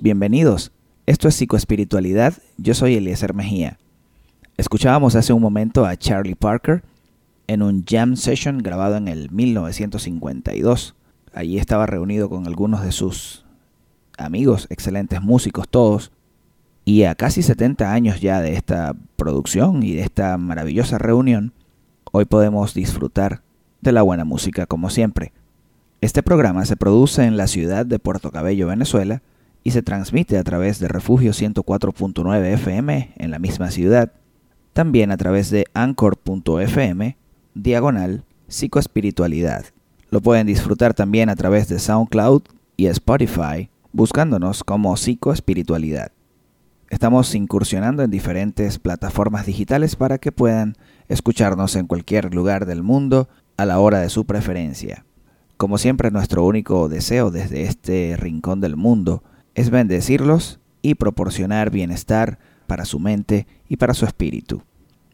Bienvenidos. Esto es Psicoespiritualidad, yo soy Eliezer Mejía. Escuchábamos hace un momento a Charlie Parker en un jam session grabado en el 1952. Allí estaba reunido con algunos de sus amigos, excelentes músicos todos, y a casi 70 años ya de esta producción y de esta maravillosa reunión, hoy podemos disfrutar de la buena música como siempre. Este programa se produce en la ciudad de Puerto Cabello, Venezuela, y se transmite a través de Refugio 104.9 FM en la misma ciudad, también a través de anchor.fm, diagonal, psicoespiritualidad. Lo pueden disfrutar también a través de SoundCloud y Spotify, buscándonos como psicoespiritualidad. Estamos incursionando en diferentes plataformas digitales para que puedan escucharnos en cualquier lugar del mundo a la hora de su preferencia. Como siempre, nuestro único deseo desde este rincón del mundo es bendecirlos y proporcionar bienestar para su mente y para su espíritu.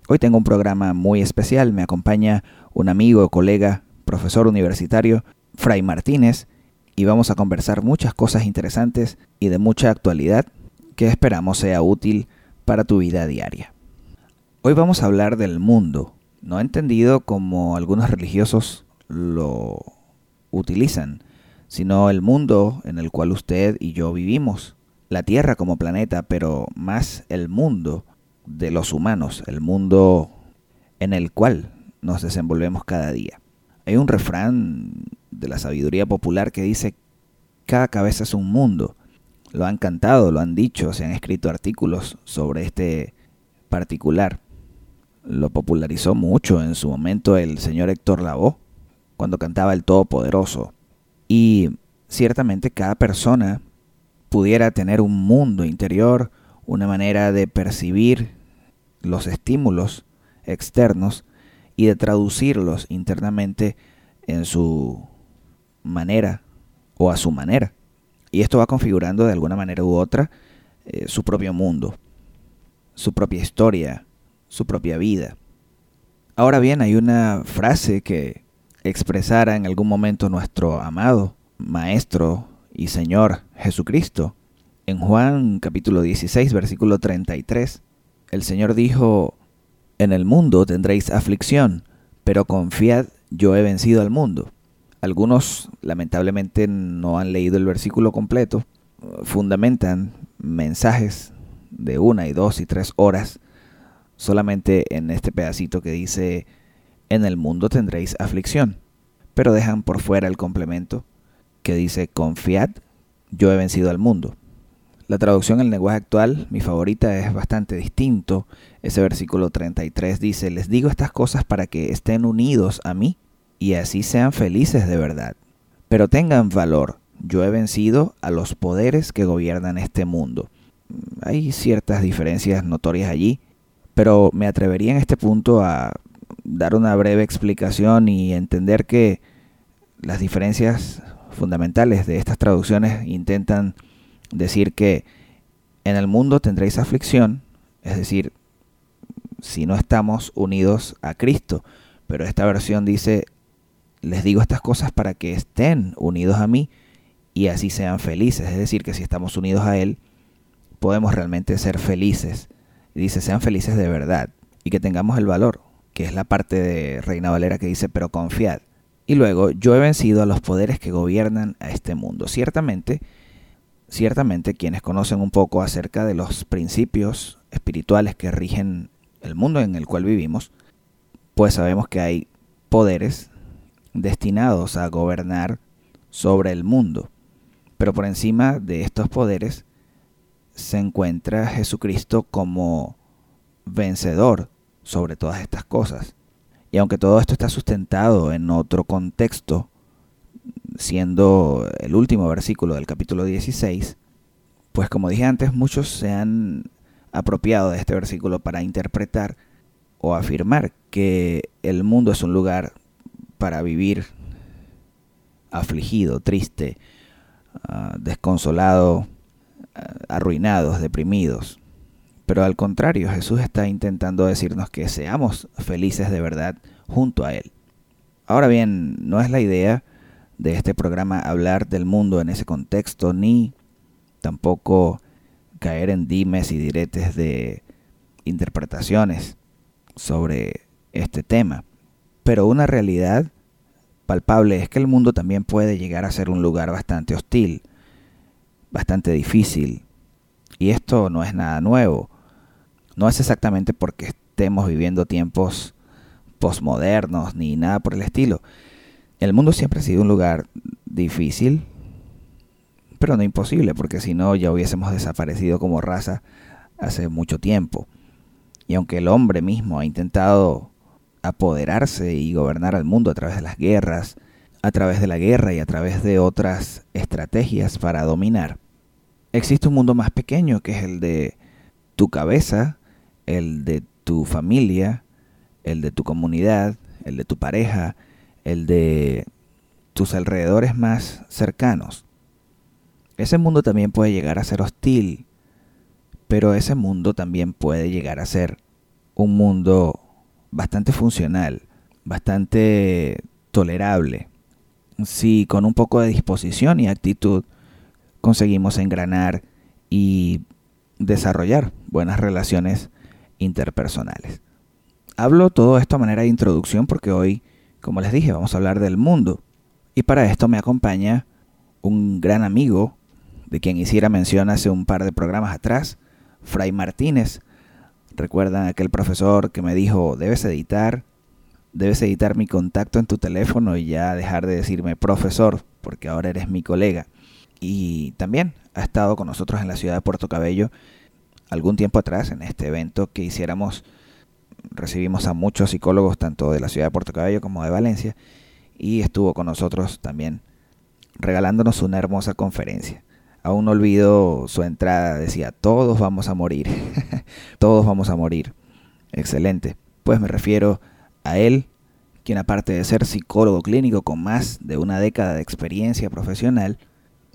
Hoy tengo un programa muy especial, me acompaña un amigo, colega, profesor universitario, Fray Martínez, y vamos a conversar muchas cosas interesantes y de mucha actualidad que esperamos sea útil para tu vida diaria. Hoy vamos a hablar del mundo, no entendido como algunos religiosos lo utilizan, sino el mundo en el cual usted y yo vivimos, la Tierra como planeta, pero más el mundo de los humanos, el mundo en el cual nos desenvolvemos cada día. Hay un refrán de la sabiduría popular que dice, cada cabeza es un mundo. Lo han cantado, lo han dicho, se han escrito artículos sobre este particular lo popularizó mucho en su momento el señor Héctor Lavoe, cuando cantaba El Todopoderoso. Y ciertamente cada persona pudiera tener un mundo interior, una manera de percibir los estímulos externos y de traducirlos internamente en su manera o a su manera. Y esto va configurando de alguna manera u otra eh, su propio mundo, su propia historia, su propia vida. Ahora bien, hay una frase que expresara en algún momento nuestro amado Maestro y Señor Jesucristo. En Juan capítulo 16, versículo 33, el Señor dijo, En el mundo tendréis aflicción, pero confiad, yo he vencido al mundo. Algunos lamentablemente no han leído el versículo completo, fundamentan mensajes de una y dos y tres horas solamente en este pedacito que dice, en el mundo tendréis aflicción, pero dejan por fuera el complemento que dice, confiad, yo he vencido al mundo. La traducción el lenguaje actual, mi favorita, es bastante distinto. Ese versículo 33 dice, les digo estas cosas para que estén unidos a mí y así sean felices de verdad. Pero tengan valor, yo he vencido a los poderes que gobiernan este mundo. Hay ciertas diferencias notorias allí, pero me atrevería en este punto a dar una breve explicación y entender que las diferencias fundamentales de estas traducciones intentan decir que en el mundo tendréis aflicción, es decir, si no estamos unidos a Cristo, pero esta versión dice, les digo estas cosas para que estén unidos a mí y así sean felices, es decir, que si estamos unidos a Él, podemos realmente ser felices. Y dice, sean felices de verdad y que tengamos el valor, que es la parte de Reina Valera que dice, pero confiad. Y luego, yo he vencido a los poderes que gobiernan a este mundo. Ciertamente, ciertamente quienes conocen un poco acerca de los principios espirituales que rigen el mundo en el cual vivimos, pues sabemos que hay poderes destinados a gobernar sobre el mundo. Pero por encima de estos poderes se encuentra Jesucristo como vencedor sobre todas estas cosas. Y aunque todo esto está sustentado en otro contexto, siendo el último versículo del capítulo 16, pues como dije antes, muchos se han apropiado de este versículo para interpretar o afirmar que el mundo es un lugar para vivir afligido, triste, ah, desconsolado, arruinados, deprimidos. Pero al contrario, Jesús está intentando decirnos que seamos felices de verdad junto a Él. Ahora bien, no es la idea de este programa hablar del mundo en ese contexto, ni tampoco caer en dimes y diretes de interpretaciones sobre este tema. Pero una realidad palpable es que el mundo también puede llegar a ser un lugar bastante hostil, bastante difícil. Y esto no es nada nuevo. No es exactamente porque estemos viviendo tiempos posmodernos ni nada por el estilo. El mundo siempre ha sido un lugar difícil, pero no imposible, porque si no ya hubiésemos desaparecido como raza hace mucho tiempo. Y aunque el hombre mismo ha intentado apoderarse y gobernar al mundo a través de las guerras, a través de la guerra y a través de otras estrategias para dominar, existe un mundo más pequeño que es el de tu cabeza, el de tu familia, el de tu comunidad, el de tu pareja, el de tus alrededores más cercanos. Ese mundo también puede llegar a ser hostil, pero ese mundo también puede llegar a ser un mundo bastante funcional, bastante tolerable, si con un poco de disposición y actitud conseguimos engranar y desarrollar buenas relaciones interpersonales. Hablo todo esto a manera de introducción porque hoy, como les dije, vamos a hablar del mundo. Y para esto me acompaña un gran amigo, de quien hiciera mención hace un par de programas atrás, Fray Martínez. Recuerdan aquel profesor que me dijo, debes editar, debes editar mi contacto en tu teléfono y ya dejar de decirme profesor, porque ahora eres mi colega. Y también ha estado con nosotros en la ciudad de Puerto Cabello algún tiempo atrás en este evento que hiciéramos recibimos a muchos psicólogos tanto de la ciudad de Puerto Cabello como de Valencia y estuvo con nosotros también regalándonos una hermosa conferencia. Aún no olvido su entrada, decía, todos vamos a morir, todos vamos a morir. Excelente. Pues me refiero a él, quien aparte de ser psicólogo clínico con más de una década de experiencia profesional,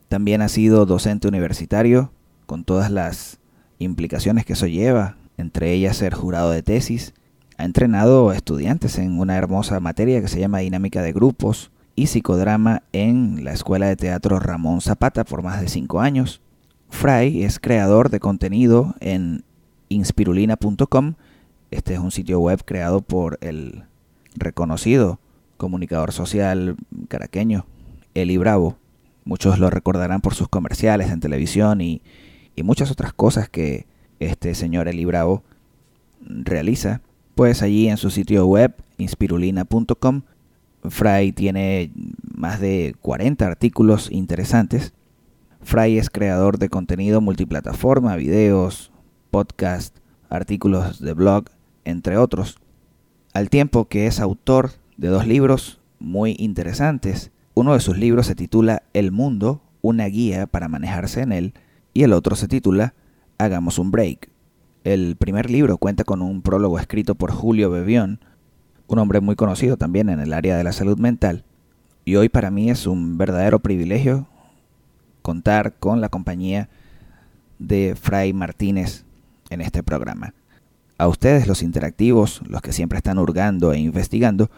también ha sido docente universitario, con todas las implicaciones que eso lleva, entre ellas ser jurado de tesis. Ha entrenado estudiantes en una hermosa materia que se llama dinámica de grupos y psicodrama en la Escuela de Teatro Ramón Zapata por más de cinco años. Fry es creador de contenido en inspirulina.com. Este es un sitio web creado por el reconocido comunicador social caraqueño, Eli Bravo. Muchos lo recordarán por sus comerciales en televisión y, y muchas otras cosas que este señor Eli Bravo realiza, pues allí en su sitio web inspirulina.com Fry tiene más de 40 artículos interesantes. Fry es creador de contenido multiplataforma, videos, podcast, artículos de blog, entre otros, al tiempo que es autor de dos libros muy interesantes. Uno de sus libros se titula El Mundo, una guía para manejarse en él, y el otro se titula Hagamos un break. El primer libro cuenta con un prólogo escrito por Julio Bebión, un hombre muy conocido también en el área de la salud mental, y hoy para mí es un verdadero privilegio contar con la compañía de Fray Martínez en este programa. A ustedes, los interactivos, los que siempre están hurgando e investigando,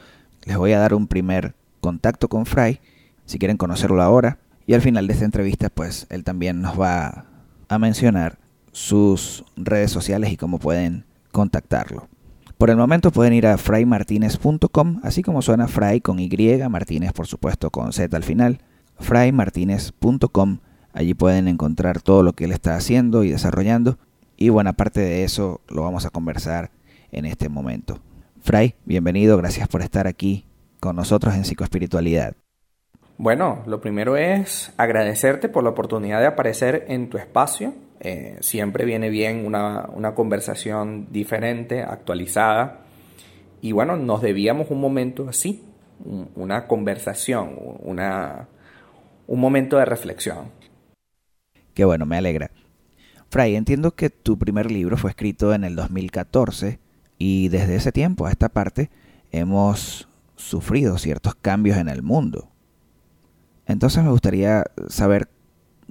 les voy a dar un primer contacto con Fray, si quieren conocerlo ahora, y al final de esta entrevista, pues él también nos va a mencionar sus redes sociales y cómo pueden contactarlo. Por el momento pueden ir a fraymartinez.com, así como suena Fray con Y, Martínez por supuesto con Z al final, fraymartinez.com. Allí pueden encontrar todo lo que él está haciendo y desarrollando y buena parte de eso lo vamos a conversar en este momento. Fray, bienvenido, gracias por estar aquí con nosotros en Psicoespiritualidad. Bueno, lo primero es agradecerte por la oportunidad de aparecer en tu espacio. Eh, siempre viene bien una, una, conversación diferente, actualizada. Y bueno, nos debíamos un momento así, una conversación, una, un momento de reflexión. Qué bueno, me alegra. Fray, entiendo que tu primer libro fue escrito en el 2014 y desde ese tiempo a esta parte hemos sufrido ciertos cambios en el mundo. Entonces me gustaría saber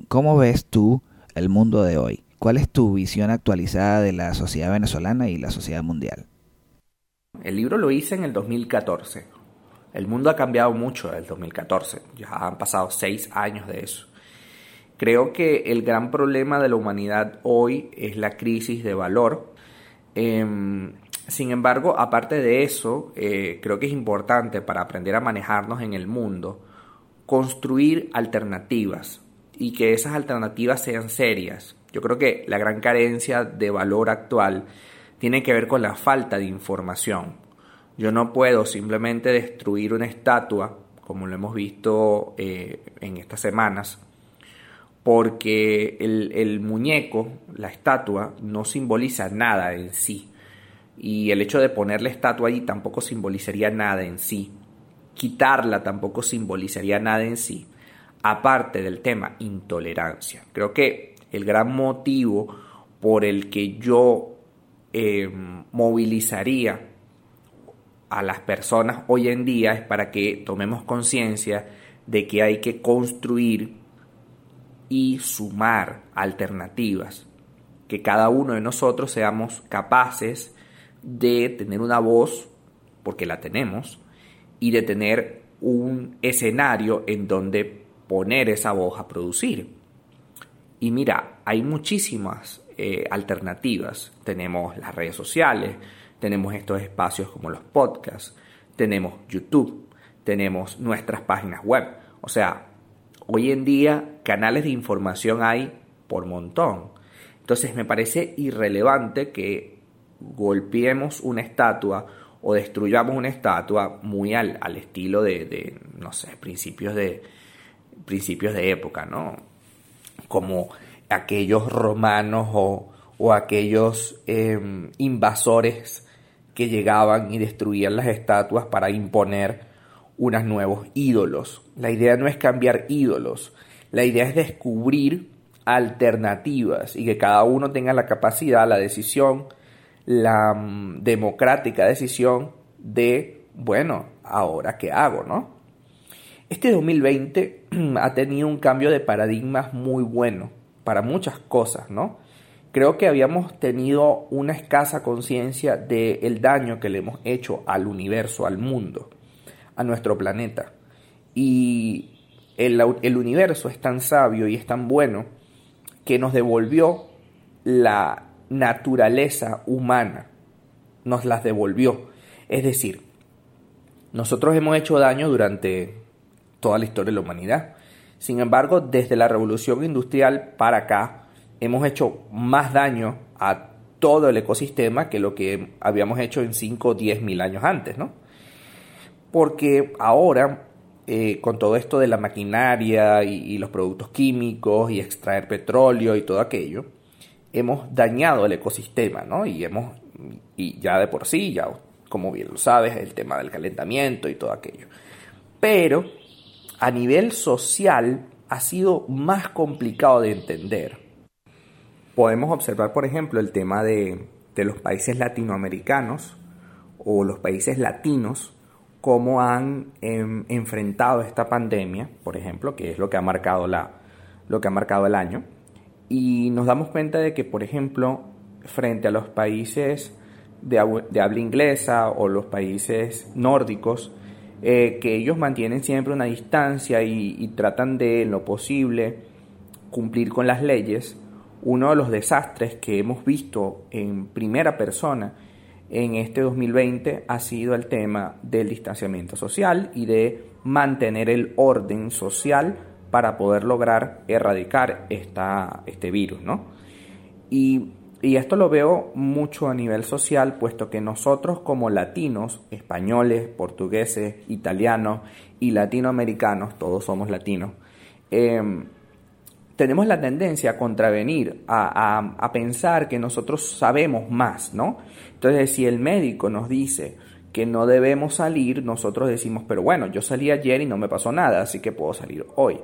cómo ves tú el mundo de hoy. ¿Cuál es tu visión actualizada de la sociedad venezolana y la sociedad mundial? El libro lo hice en el 2014. El mundo ha cambiado mucho desde el 2014. Ya han pasado seis años de eso. Creo que el gran problema de la humanidad hoy es la crisis de valor. Em, sin embargo, aparte de eso, eh, creo que es importante para aprender a manejarnos en el mundo, construir alternativas y que esas alternativas sean serias. Yo creo que la gran carencia de valor actual tiene que ver con la falta de información. Yo no puedo simplemente destruir una estatua, como lo hemos visto eh, en estas semanas, porque el, muñeco, la estatua, no simboliza nada en sí. Y el hecho de poner la estatua ahí tampoco simbolizaría nada en sí. Quitarla tampoco simbolizaría nada en sí. Aparte del tema intolerancia. Creo que el gran motivo por el que yo eh, movilizaría a las personas hoy en día es para que tomemos conciencia de que hay que construir y sumar alternativas, que cada uno de nosotros seamos capaces de tener una voz, porque la tenemos, y de tener un escenario en donde poner esa voz a producir. Y mira, hay muchísimas eh, alternativas. Tenemos las redes sociales, tenemos estos espacios como los podcasts, tenemos YouTube, tenemos nuestras páginas web. O sea, hoy en día canales de información hay por montón. Entonces me parece irrelevante que golpeemos una estatua o destruyamos una estatua muy al, al estilo de, de, no sé, principios de, principios de época, ¿no? Como aquellos romanos o, o aquellos em, invasores que llegaban y destruían las estatuas para imponer unos nuevos ídolos. La idea no es cambiar ídolos, la idea es descubrir alternativas y que cada uno tenga la capacidad, la decisión, la mm, democrática decisión de, bueno, ahora qué hago, ¿no? Este 2020 ha tenido un cambio de paradigmas muy bueno para muchas cosas, ¿no? Creo que habíamos tenido una escasa conciencia del daño que le hemos hecho al universo, al mundo, a nuestro planeta. Y el, el universo es tan sabio y es tan bueno que nos devolvió la naturaleza humana, nos las devolvió. Es decir, nosotros hemos hecho daño durante toda la historia de la humanidad. Sin embargo, desde la revolución industrial para acá, hemos hecho más daño a todo el ecosistema que lo que habíamos hecho en 5 o 10 mil años antes, ¿no? Porque ahora, eh, con todo esto de la maquinaria y, y, los productos químicos y extraer petróleo y todo aquello, hemos dañado el ecosistema, ¿no? Y hemos, y ya de por sí, ya como bien lo sabes, el tema del calentamiento y todo aquello. Pero a nivel social ha sido más complicado de entender. Podemos observar, por ejemplo, el tema de, los países latinoamericanos o los países latinos, cómo han em, enfrentado esta pandemia, por ejemplo, que es lo que ha marcado la, lo que ha marcado el año. Y nos damos cuenta de que, por ejemplo, frente a los países de, habla inglesa o los países nórdicos, eh, que ellos mantienen siempre una distancia y, tratan de, en lo posible, cumplir con las leyes, uno de los desastres que hemos visto en primera persona en este 2020 ha sido el tema del distanciamiento social y de mantener el orden social para poder lograr erradicar esta, este virus, ¿no? Y y esto lo veo mucho a nivel social, puesto que nosotros como latinos, españoles, portugueses, italianos y latinoamericanos, todos somos latinos, em, tenemos la tendencia a contravenir, a, a, pensar que nosotros sabemos más, ¿no? Entonces, si el médico nos dice que no debemos salir, nosotros decimos, pero bueno, yo salí ayer y no me pasó nada, así que puedo salir hoy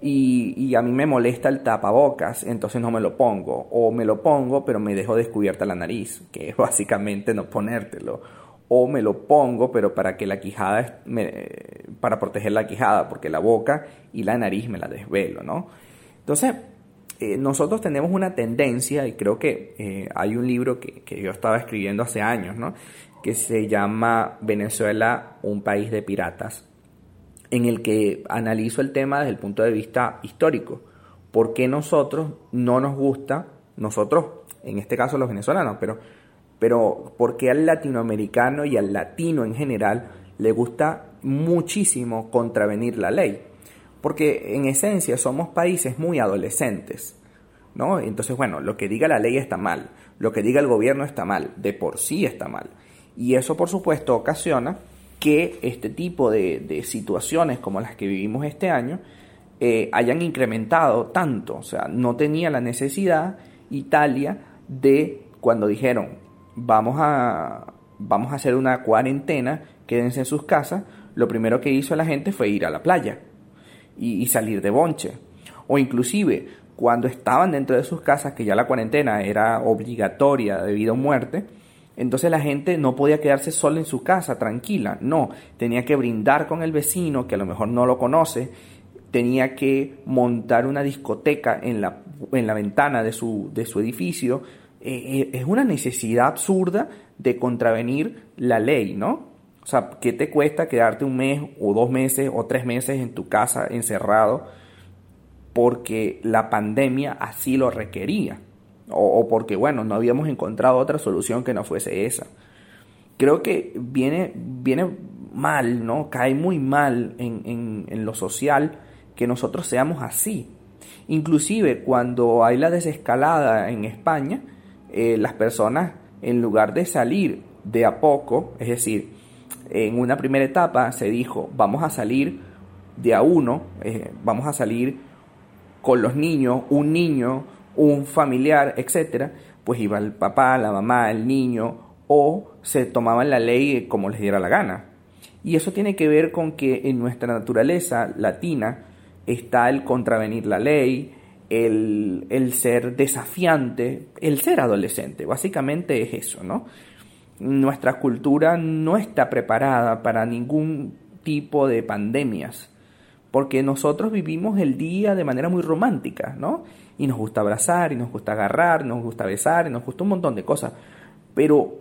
y, a mí me molesta el tapabocas, entonces no me lo pongo. O me lo pongo, pero me dejo descubierta la nariz, que es básicamente no ponértelo. O me lo pongo, pero para que la quijada, para proteger la quijada, porque la boca y la nariz me la desvelo, ¿no? Entonces, eh, nosotros tenemos una tendencia, y creo que eh, hay un libro que, que yo estaba escribiendo hace años, ¿no? Que se llama Venezuela, un país de piratas en el que analizo el tema desde el punto de vista histórico. por qué nosotros no nos gusta, nosotros, en este caso los venezolanos, pero, pero por qué al latinoamericano y al latino en general le gusta muchísimo contravenir la ley. Porque en esencia somos países muy adolescentes. ¿no? Entonces, bueno, lo que diga la ley está mal, lo que diga el gobierno está mal, de por sí está mal. Y eso, por supuesto, ocasiona que este tipo de, situaciones como las que vivimos este año eh, hayan incrementado tanto. O sea, no tenía la necesidad Italia de cuando dijeron vamos a, vamos a hacer una cuarentena, quédense en sus casas, lo primero que hizo la gente fue ir a la playa y, y salir de bonche. O inclusive cuando estaban dentro de sus casas, que ya la cuarentena era obligatoria debido a muerte, entonces la gente no podía quedarse sola en su casa, tranquila, no, tenía que brindar con el vecino, que a lo mejor no lo conoce, tenía que montar una discoteca en la, en la ventana de su, de su edificio. Eh, eh, es una necesidad absurda de contravenir la ley, ¿no? O sea, ¿qué te cuesta quedarte un mes o dos meses o tres meses en tu casa encerrado porque la pandemia así lo requería? O, porque, bueno, no habíamos encontrado otra solución que no fuese esa. Creo que viene, viene mal, ¿no? Cae muy mal en, en, lo social que nosotros seamos así. Inclusive cuando hay la desescalada en España, eh, las personas, en lugar de salir de a poco, es decir, en una primera etapa se dijo, vamos a salir de a uno, eh, vamos a salir con los niños, un niño, un familiar, etcétera, pues iba el papá, la mamá, el niño, o se tomaban la ley como les diera la gana. Y eso tiene que ver con que en nuestra naturaleza latina está el contravenir la ley, el, el ser desafiante, el ser adolescente. Básicamente es eso, ¿no? Nuestra cultura no está preparada para ningún tipo de pandemias, porque nosotros vivimos el día de manera muy romántica, ¿no? Y nos gusta abrazar, y nos gusta agarrar, nos gusta besar, y nos gusta un montón de cosas. Pero,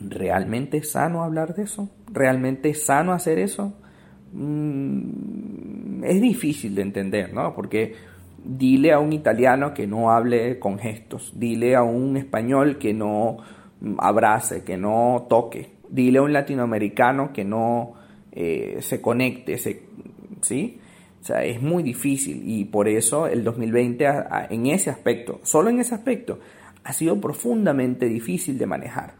¿realmente sano hablar de eso? ¿Realmente sano hacer eso? Mm, es difícil de entender, ¿no? Porque dile a un italiano que no hable con gestos, dile a un español que no abrace, que no toque, dile a un latinoamericano que no eh, se conecte, ¿sí? O sea, es muy difícil y por eso el 2020 en ese aspecto, solo en ese aspecto, ha sido profundamente difícil de manejar.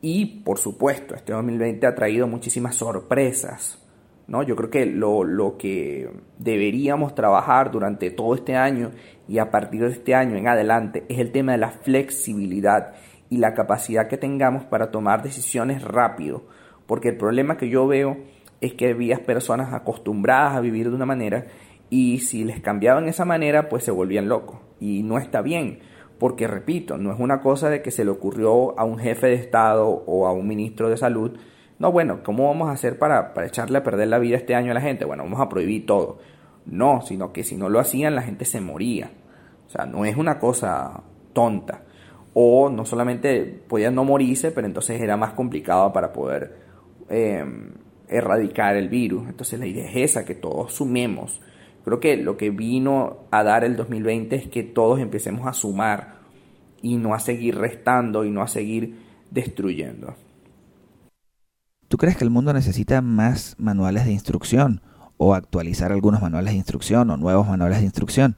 Y por supuesto, este 2020 ha traído muchísimas sorpresas. ¿no? Yo creo que lo, lo que deberíamos trabajar durante todo este año y a partir de este año en adelante es el tema de la flexibilidad y la capacidad que tengamos para tomar decisiones rápido. Porque el problema que yo veo es que había personas acostumbradas a vivir de una manera y si les cambiaban esa manera, pues se volvían locos. Y no está bien, porque repito, no es una cosa de que se le ocurrió a un jefe de Estado o a un ministro de salud. No, bueno, ¿cómo vamos a hacer para, para echarle a perder la vida este año a la gente? Bueno, vamos a prohibir todo. No, sino que si no lo hacían, la gente se moría. O sea, no es una cosa tonta. O no solamente podían no morirse, pero entonces era más complicado para poder eh, erradicar el virus. Entonces la idea es esa, que todos sumemos. Creo que lo que vino a dar el 2020 es que todos empecemos a sumar y no a seguir restando y no a seguir destruyendo. ¿Tú crees que el mundo necesita más manuales de instrucción o actualizar algunos manuales de instrucción o nuevos manuales de instrucción?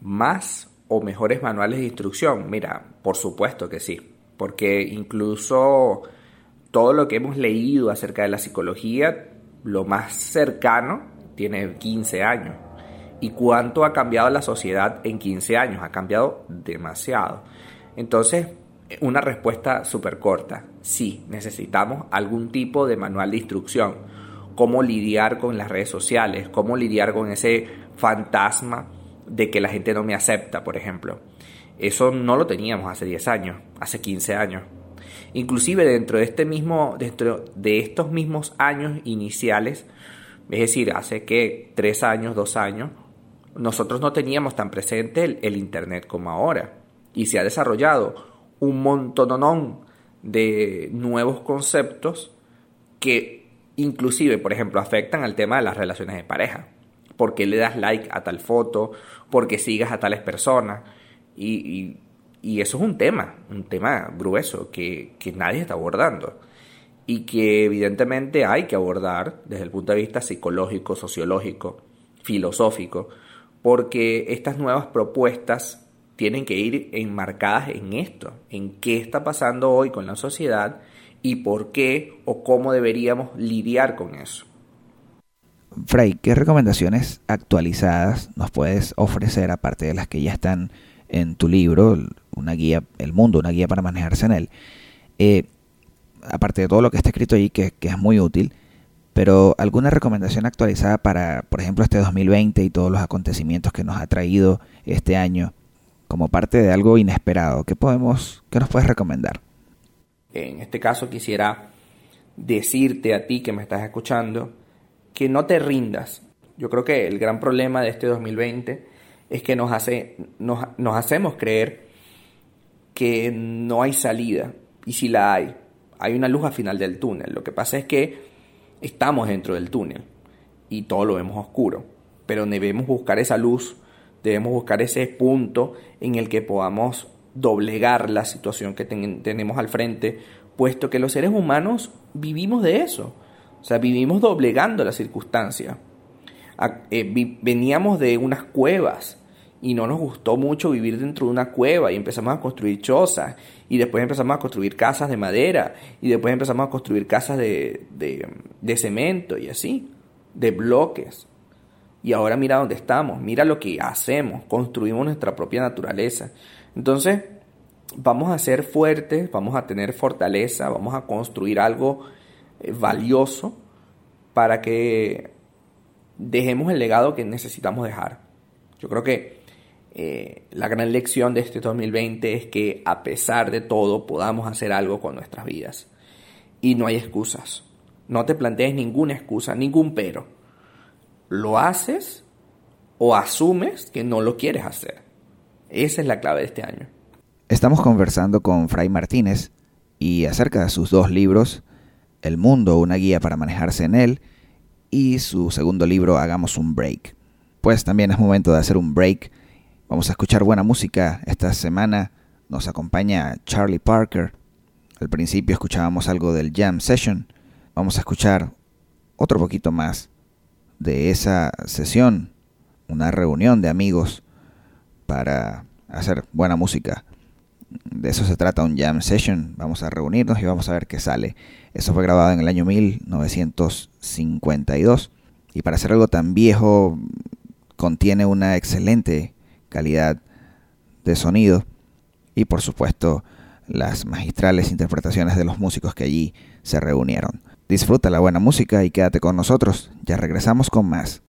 ¿Más o mejores manuales de instrucción? Mira, por supuesto que sí, porque incluso todo lo que hemos leído acerca de la psicología, lo más cercano, tiene 15 años. ¿Y cuánto ha cambiado la sociedad en 15 años? Ha cambiado demasiado. Entonces, una respuesta súper corta. Sí, necesitamos algún tipo de manual de instrucción. Cómo lidiar con las redes sociales, cómo lidiar con ese fantasma de que la gente no me acepta, por ejemplo. Eso no lo teníamos hace 10 años, hace 15 años. Inclusive dentro de este mismo, dentro de estos mismos años iniciales, es decir, hace que tres años, dos años, nosotros no teníamos tan presente el, internet como ahora. Y se ha desarrollado un montón de nuevos conceptos que inclusive, por ejemplo, afectan al tema de las relaciones de pareja. por qué le das like a tal foto, por qué sigas a tales personas. Y, eso es un tema, un tema grueso que, que nadie está abordando y que evidentemente hay que abordar desde el punto de vista psicológico, sociológico, filosófico, porque estas nuevas propuestas tienen que ir enmarcadas en esto, en qué está pasando hoy con la sociedad y por qué o cómo deberíamos lidiar con eso. Frey, ¿qué recomendaciones actualizadas nos puedes ofrecer, aparte de las que ya están en tu libro, una guía, El Mundo, una guía para manejarse en él? Eh, aparte de todo lo que está escrito ahí, que, es muy útil, pero alguna recomendación actualizada para, por ejemplo, este 2020 y todos los acontecimientos que nos ha traído este año como parte de algo inesperado, ¿qué podemos, qué nos puedes recomendar? En este caso quisiera decirte a ti que me estás escuchando que no te rindas. Yo creo que el gran problema de este 2020 es que nos, hace, nos, nos hacemos creer que no hay salida. Y si la hay, hay una luz al final del túnel. Lo que pasa es que estamos dentro del túnel y todo lo vemos oscuro. Pero debemos buscar esa luz, debemos buscar ese punto en el que podamos doblegar la situación que tenemos al frente, puesto que los seres humanos vivimos de eso. O sea, vivimos doblegando la circunstancia. Eh, veníamos de unas cuevas y no nos gustó mucho vivir dentro de una cueva y empezamos a construir chozas y después empezamos a construir casas de madera y después empezamos a construir casas de, de, cemento y así, de bloques. Y ahora mira dónde estamos, mira lo que hacemos, construimos nuestra propia naturaleza. Entonces, vamos a ser fuertes, vamos a tener fortaleza, vamos a construir algo eh, valioso para que dejemos el legado que necesitamos dejar. Yo creo que eh, la gran lección de este 2020 es que a pesar de todo podamos hacer algo con nuestras vidas. Y no hay excusas. No te plantees ninguna excusa, ningún pero. Lo haces o asumes que no lo quieres hacer. Esa es la clave de este año. Estamos conversando con Fray Martínez y acerca de sus dos libros, El mundo, una guía para manejarse en él, y su segundo libro, Hagamos un break. Pues también es momento de hacer un break Vamos a escuchar buena música esta semana. Nos acompaña Charlie Parker. Al principio escuchábamos algo del Jam Session. Vamos a escuchar otro poquito más de esa sesión, una reunión de amigos para hacer buena música. De eso se trata un jam session. Vamos a reunirnos y vamos a ver qué sale. Eso fue grabado en el año 1952. Y para hacer algo tan viejo, contiene una excelente calidad de sonido y por supuesto las magistrales interpretaciones de los músicos que allí se reunieron. Disfruta la buena música y quédate con nosotros, ya regresamos con más.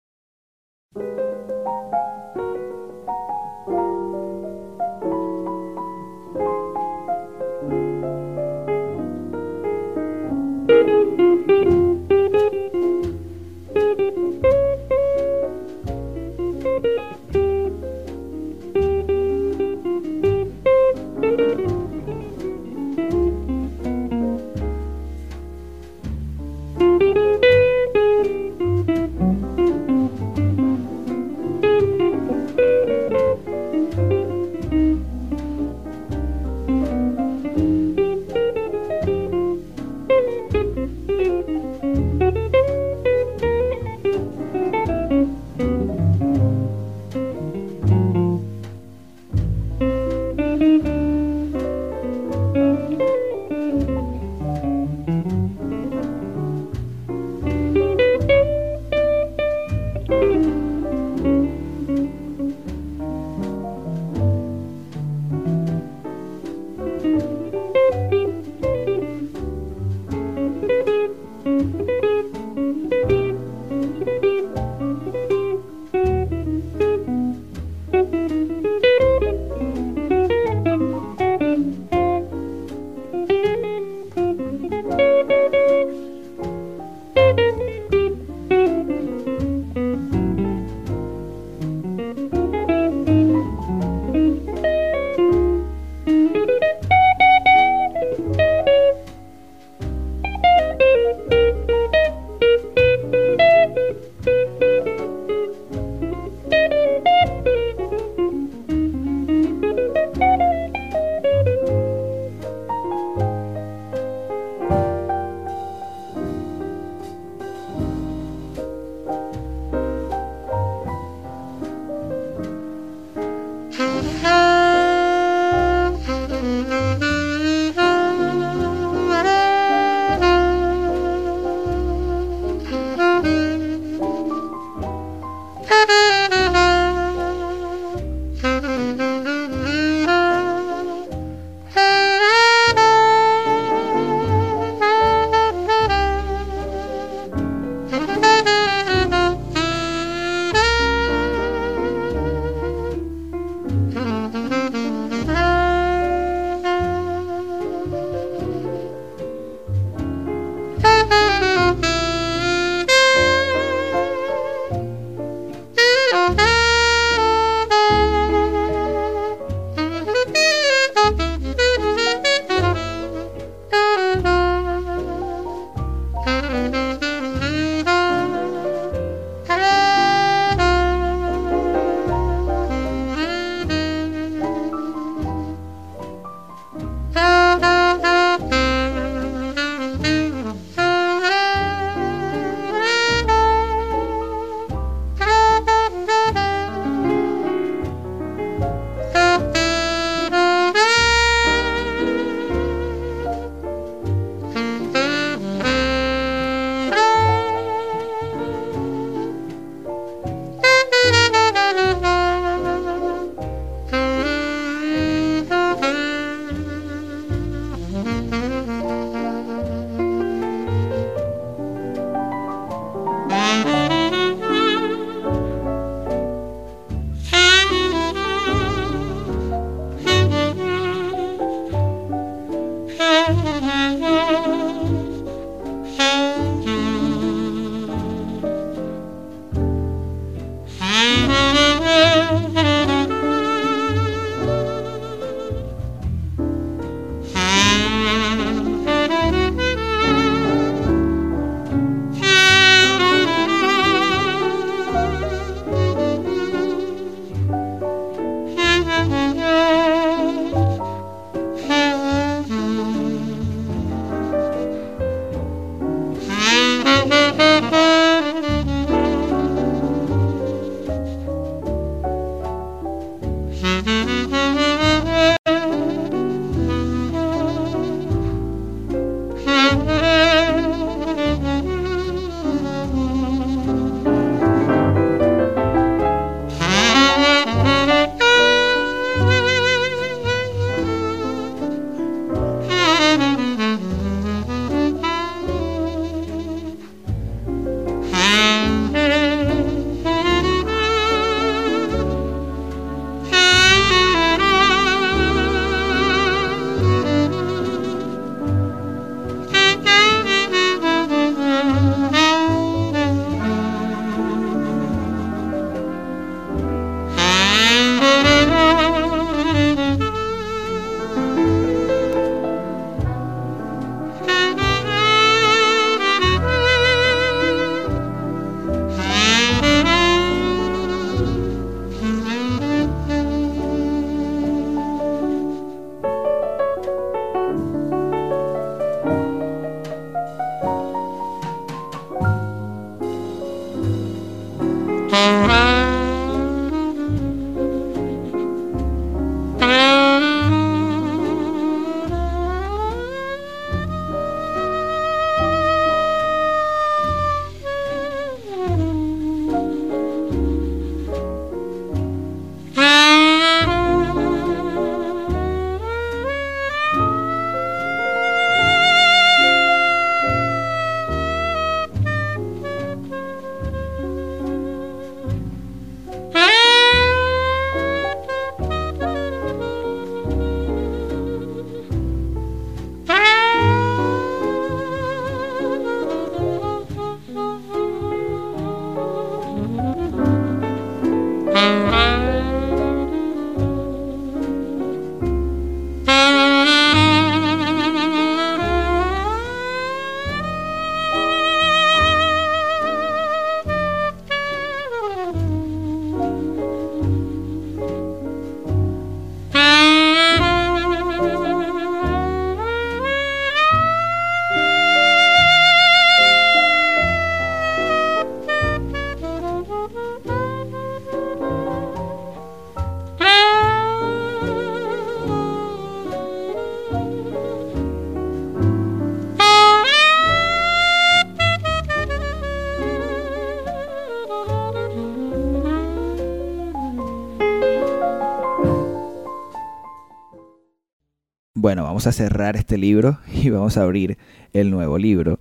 Vamos a cerrar este libro y vamos a abrir el nuevo libro,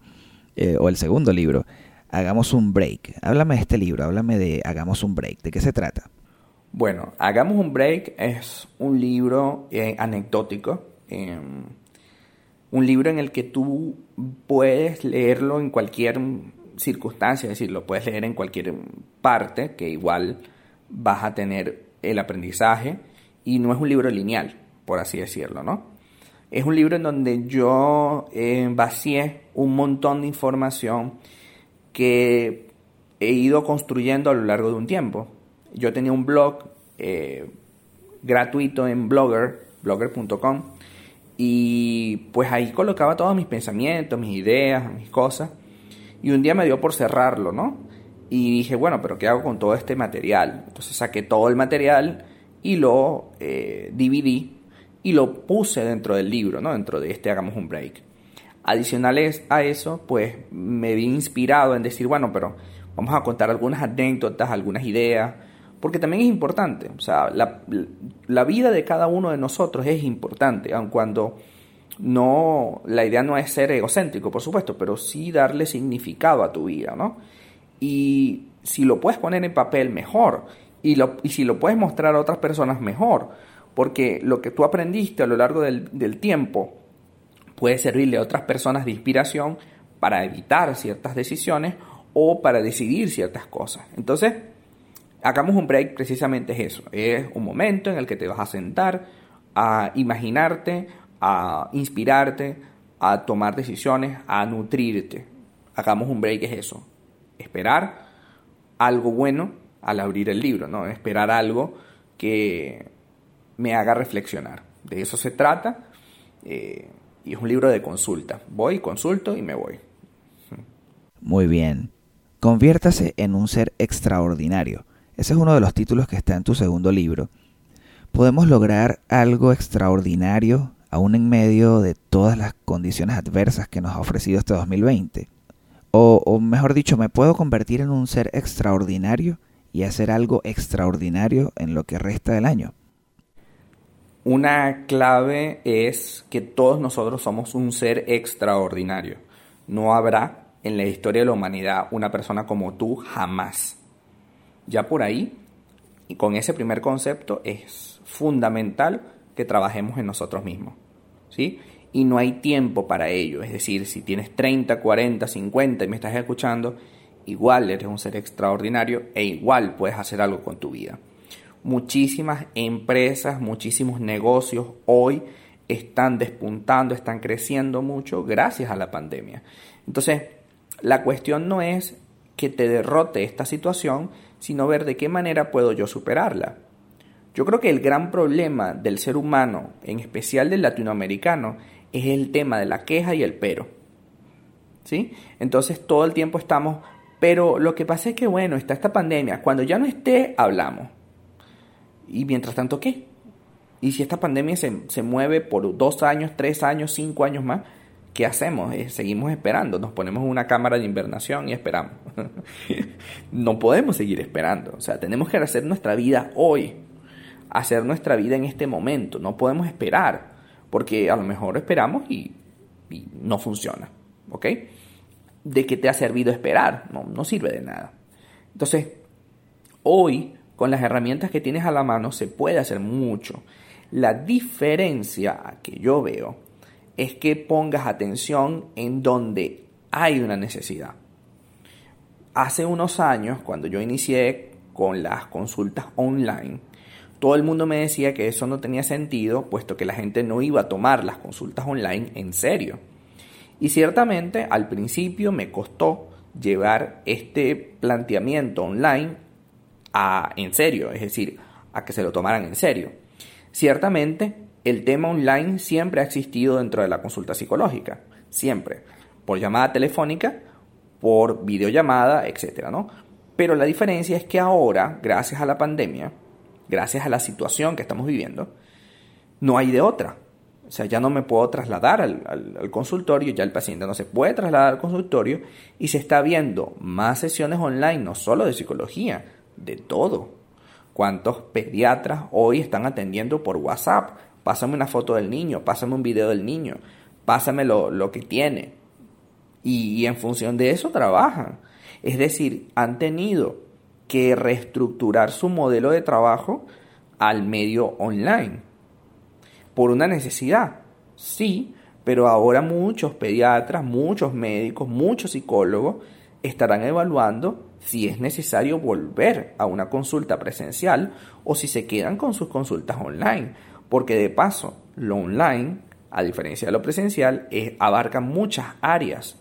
eh, o el segundo libro. Hagamos un break. Háblame de este libro, háblame de Hagamos un break. ¿De qué se trata? Bueno, Hagamos un break es un libro eh, anecdótico, em, un libro en el que tú puedes leerlo en cualquier circunstancia, es decir, lo puedes leer en cualquier parte, que igual vas a tener el aprendizaje, y no es un libro lineal, por así decirlo, ¿no? Es un libro en donde yo eh, vacié un montón de información que he ido construyendo a lo largo de un tiempo. Yo tenía un blog eh, gratuito en Blogger, blogger.com, y pues ahí colocaba todos mis pensamientos, mis ideas, mis cosas. Y un día me dio por cerrarlo, ¿no? Y dije, bueno, pero ¿qué hago con todo este material? Entonces saqué todo el material y lo eh, dividí y lo puse dentro del libro, ¿no? Dentro de este Hagamos un Break. Adicionales a eso, pues me vi inspirado en decir, bueno, pero vamos a contar algunas anécdotas, algunas ideas, porque también es importante, o sea, la, la vida de cada uno de nosotros es importante, aun cuando no, la idea no es ser egocéntrico, por supuesto, pero sí darle significado a tu vida, ¿no? Y si lo puedes poner en papel, mejor. Y, lo, y si lo puedes mostrar a otras personas, mejor. Porque lo que tú aprendiste a lo largo del, tiempo puede servirle a otras personas de inspiración para evitar ciertas decisiones o para decidir ciertas cosas. Entonces, hagamos un break precisamente es eso. Es un momento en el que te vas a sentar a imaginarte, a inspirarte, a tomar decisiones, a nutrirte. Hagamos un break es eso. Esperar algo bueno al abrir el libro, ¿no? Esperar algo que me haga reflexionar. De eso se trata. Eh, y es un libro de consulta. Voy, consulto y me voy. Muy bien. Conviértase en un ser extraordinario. Ese es uno de los títulos que está en tu segundo libro. ¿Podemos lograr algo extraordinario aún en medio de todas las condiciones adversas que nos ha ofrecido este 2020? O, o mejor dicho, ¿me puedo convertir en un ser extraordinario y hacer algo extraordinario en lo que resta del año? Una clave es que todos nosotros somos un ser extraordinario. No habrá en la historia de la humanidad una persona como tú jamás. Ya por ahí, y con ese primer concepto, es fundamental que trabajemos en nosotros mismos. ¿Sí? Y no hay tiempo para ello. Es decir, si tienes 30, 40, 50 y me estás escuchando, igual eres un ser extraordinario e igual puedes hacer algo con tu vida. Muchísimas empresas, muchísimos negocios hoy están despuntando, están creciendo mucho gracias a la pandemia. Entonces, la cuestión no es que te derrote esta situación, sino ver de qué manera puedo yo superarla. Yo creo que el gran problema del ser humano, en especial del latinoamericano, es el tema de la queja y el pero. ¿Sí? Entonces todo el tiempo estamos, pero lo que pasa es que, bueno, está esta pandemia, cuando ya no esté, hablamos. Y mientras tanto, ¿qué? Y si esta pandemia se, se mueve por dos años, tres años, cinco años más, ¿qué hacemos? Eh, seguimos esperando, nos ponemos una cámara de invernación y esperamos. no podemos seguir esperando, o sea, tenemos que hacer nuestra vida hoy, hacer nuestra vida en este momento, no podemos esperar, porque a lo mejor esperamos y, no funciona, ¿ok? ¿De qué te ha servido esperar? No, no sirve de nada. Entonces, hoy, con las herramientas que tienes a la mano, se puede hacer mucho. La diferencia que yo veo es que pongas atención en donde hay una necesidad. Hace unos años, cuando yo inicié con las consultas online, todo el mundo me decía que eso no tenía sentido, puesto que la gente no iba a tomar las consultas online en serio. Y ciertamente al principio me costó llevar este planteamiento online a en serio, es decir, a que se lo tomaran en serio. Ciertamente el tema online siempre ha existido dentro de la consulta psicológica, siempre, por llamada telefónica, por videollamada, etcétera, ¿no? Pero la diferencia es que ahora, gracias a la pandemia, gracias a la situación que estamos viviendo, no hay de otra. O sea, ya no me puedo trasladar al, al, consultorio, ya el paciente no se puede trasladar al consultorio y se está viendo más sesiones online, no solo de psicología, de todo. ¿Cuántos pediatras hoy están atendiendo por WhatsApp? Pásame una foto del niño, pásame un video del niño, pásame lo, que tiene. Y, en función de eso trabajan. Es decir, han tenido que reestructurar su modelo de trabajo al medio online. Por una necesidad, sí, pero ahora muchos pediatras, muchos médicos, muchos psicólogos estarán evaluando si es necesario volver a una consulta presencial o si se quedan con sus consultas online. Porque de paso, lo online, a diferencia de lo presencial, es, abarca muchas áreas.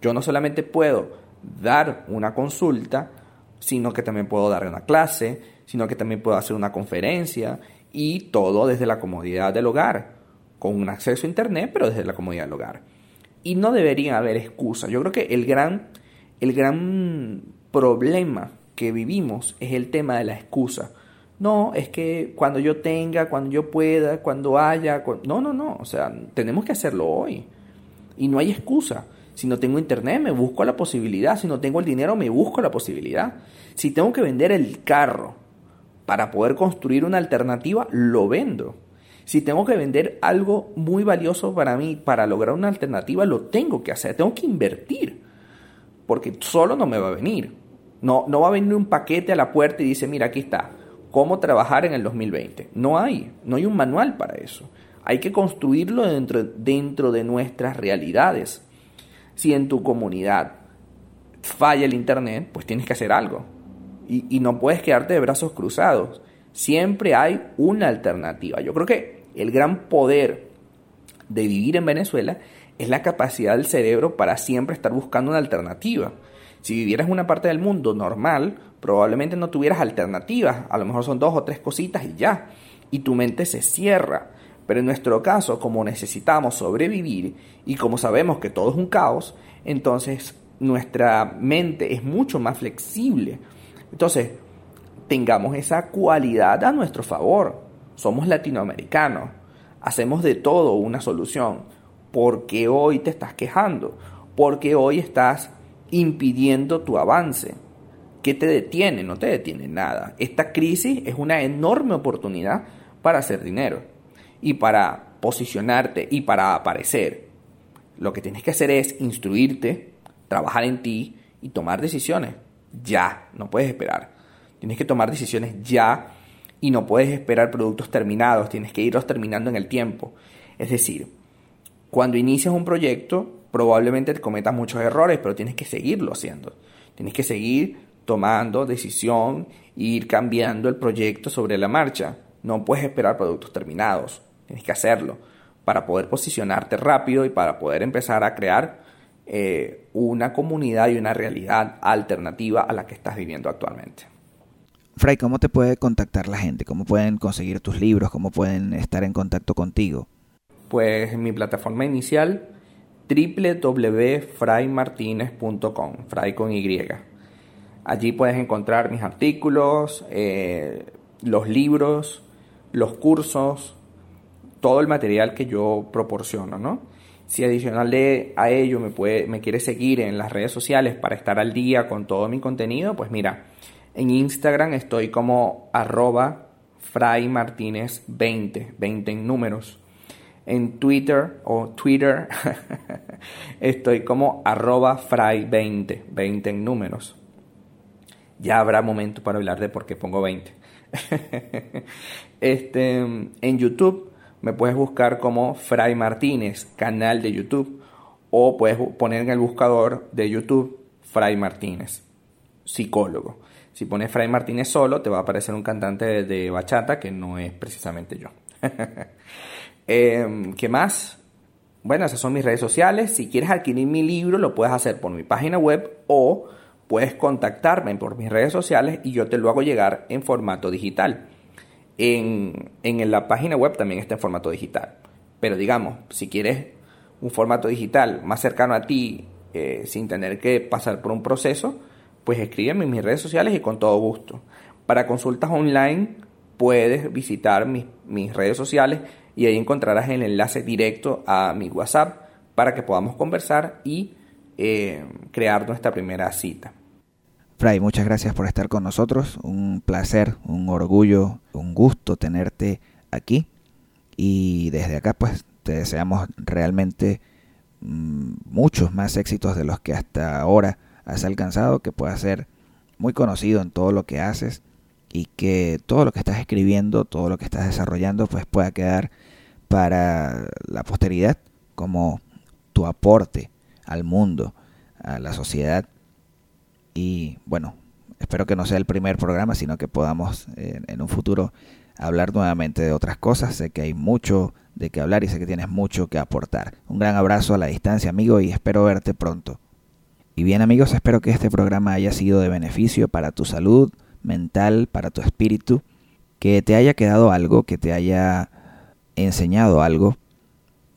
Yo no solamente puedo dar una consulta, sino que también puedo dar una clase, sino que también puedo hacer una conferencia y todo desde la comodidad del hogar, con un acceso a internet, pero desde la comodidad del hogar. Y no debería haber excusas. Yo creo que el gran, el gran problema que vivimos es el tema de la excusa. No, es que cuando yo tenga, cuando yo pueda, cuando haya... No, no, no. O sea, tenemos que hacerlo hoy. Y no hay excusa. Si no tengo internet, me busco la posibilidad. Si no tengo el dinero, me busco la posibilidad. Si tengo que vender el carro para poder construir una alternativa, lo vendo. Si tengo que vender algo muy valioso para mí para lograr una alternativa, lo tengo que hacer. Tengo que invertir. Porque solo no me va a venir. No, no va a venir un paquete a la puerta y dice, mira, aquí está cómo trabajar en el 2020. No hay, no hay un manual para eso. Hay que construirlo dentro, dentro de nuestras realidades. Si en tu comunidad falla el Internet, pues tienes que hacer algo. y, no puedes quedarte de brazos cruzados. Siempre hay una alternativa. Yo creo que el gran poder de vivir en Venezuela es la capacidad del cerebro para siempre estar buscando una alternativa. Si vivieras en una parte del mundo normal, probablemente no tuvieras alternativas. A lo mejor son dos o tres cositas y ya. Y tu mente se cierra. Pero en nuestro caso, como necesitamos sobrevivir y como sabemos que todo es un caos, entonces nuestra mente es mucho más flexible. Entonces, tengamos esa cualidad a nuestro favor. Somos latinoamericanos, hacemos de todo una solución. porque hoy te estás quejando? porque hoy estás impidiendo tu avance? ¿Qué te detiene? No te detiene nada. Esta crisis es una enorme oportunidad para hacer dinero y para posicionarte y para aparecer. Lo que tienes que hacer es instruirte, trabajar en ti y tomar decisiones ya, no puedes esperar. Tienes que tomar decisiones ya y no puedes esperar productos terminados, tienes que irlos terminando en el tiempo. Es decir, cuando inicias un proyecto, probablemente te cometas muchos errores, pero tienes que seguirlo haciendo. Tienes que seguir tomando decisión e ir cambiando el proyecto sobre la marcha. No puedes esperar productos terminados, tienes que hacerlo para poder posicionarte rápido y para poder empezar a crear eh, una comunidad y una realidad alternativa a la que estás viviendo actualmente. Fray, ¿cómo te puede contactar la gente? ¿Cómo pueden conseguir tus libros? ¿Cómo pueden estar en contacto contigo? Pues en mi plataforma inicial www.fraymartinez.com, fray con Y. Allí puedes encontrar mis artículos, eh, los libros, los cursos, todo el material que yo proporciono, ¿no? Si adicional de a ello me, puede, me quiere seguir en las redes sociales para estar al día con todo mi contenido, pues mira, en Instagram estoy como arroba fraymartinez20, 20 en números. En Twitter o Twitter estoy como arroba fray20, 20 en números. Ya habrá momento para hablar de por qué pongo 20. este, en YouTube me puedes buscar como Fray Martínez, canal de YouTube, o puedes poner en el buscador de YouTube Fray Martínez, psicólogo. Si pones Fray Martínez solo, te va a aparecer un cantante de, bachata que no es precisamente yo. Em, ¿Qué más? Bueno, esas son mis redes sociales. Si quieres adquirir mi libro, lo puedes hacer por mi página web o puedes contactarme por mis redes sociales y yo te lo hago llegar en formato digital. En, la página web también está en formato digital. Pero digamos, si quieres un formato digital más cercano a ti, eh, sin tener que pasar por un proceso, pues escríbeme en mis redes sociales y con todo gusto. Para consultas online puedes visitar mis redes sociales y ahí encontrarás el enlace directo a mi WhatsApp para que podamos conversar y eh, crear nuestra primera cita. Fray, muchas gracias por estar con nosotros. Un placer, un orgullo, un gusto tenerte aquí. Y desde acá, pues, te deseamos realmente mm, muchos más éxitos de los que hasta ahora has alcanzado, que puedas ser muy conocido en todo lo que haces y que todo lo que estás escribiendo, todo lo que estás desarrollando, pues pueda quedar para la posteridad como tu aporte al mundo, a la sociedad y bueno, espero que no sea el primer programa, sino que podamos en un futuro hablar nuevamente de otras cosas. Sé que hay mucho de qué hablar y sé que tienes mucho que aportar. Un gran abrazo a la distancia, amigo, y espero verte pronto. Y bien, amigos, espero que este programa haya sido de beneficio para tu salud mental, para tu espíritu, que te haya quedado algo, que te haya enseñado algo,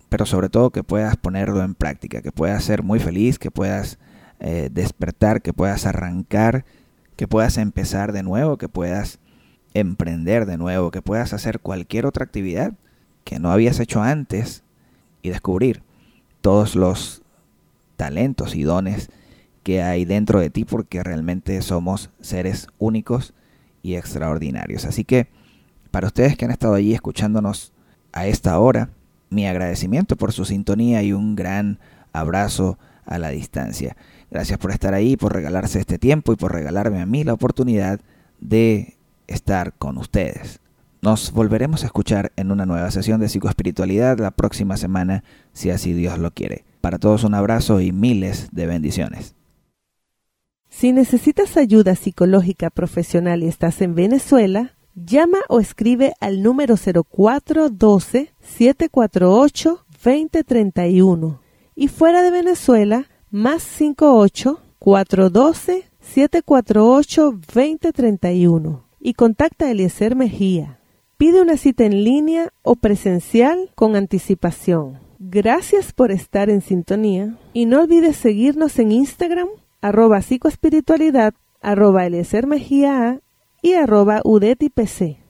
pero sobre todo que puedas ponerlo en práctica, que puedas ser muy feliz, que puedas eh, despertar, que puedas arrancar, que puedas empezar de nuevo, que puedas emprender de nuevo, que puedas hacer cualquier otra actividad que no habías hecho antes y descubrir todos los talentos y dones que hay dentro de ti porque realmente somos seres únicos y extraordinarios. Así que para ustedes que han estado allí escuchándonos a esta hora, mi agradecimiento por su sintonía y un gran abrazo a la distancia. Gracias por estar ahí, por regalarse este tiempo y por regalarme a mí la oportunidad de estar con ustedes. Nos volveremos a escuchar en una nueva sesión de psicoespiritualidad la próxima semana, si así Dios lo quiere. Para todos un abrazo y miles de bendiciones. Si necesitas ayuda psicológica profesional y estás en Venezuela, llama o escribe al número 0412-748-2031 y fuera de Venezuela, más 58 412 748 2031 y contacta a Eliezer Mejía. Pide una cita en línea o presencial con anticipación. Gracias por estar en sintonía y no olvides seguirnos en Instagram, arroba psicoespiritualidad, arroba Eliezer Mejía y arroba UDETIPC.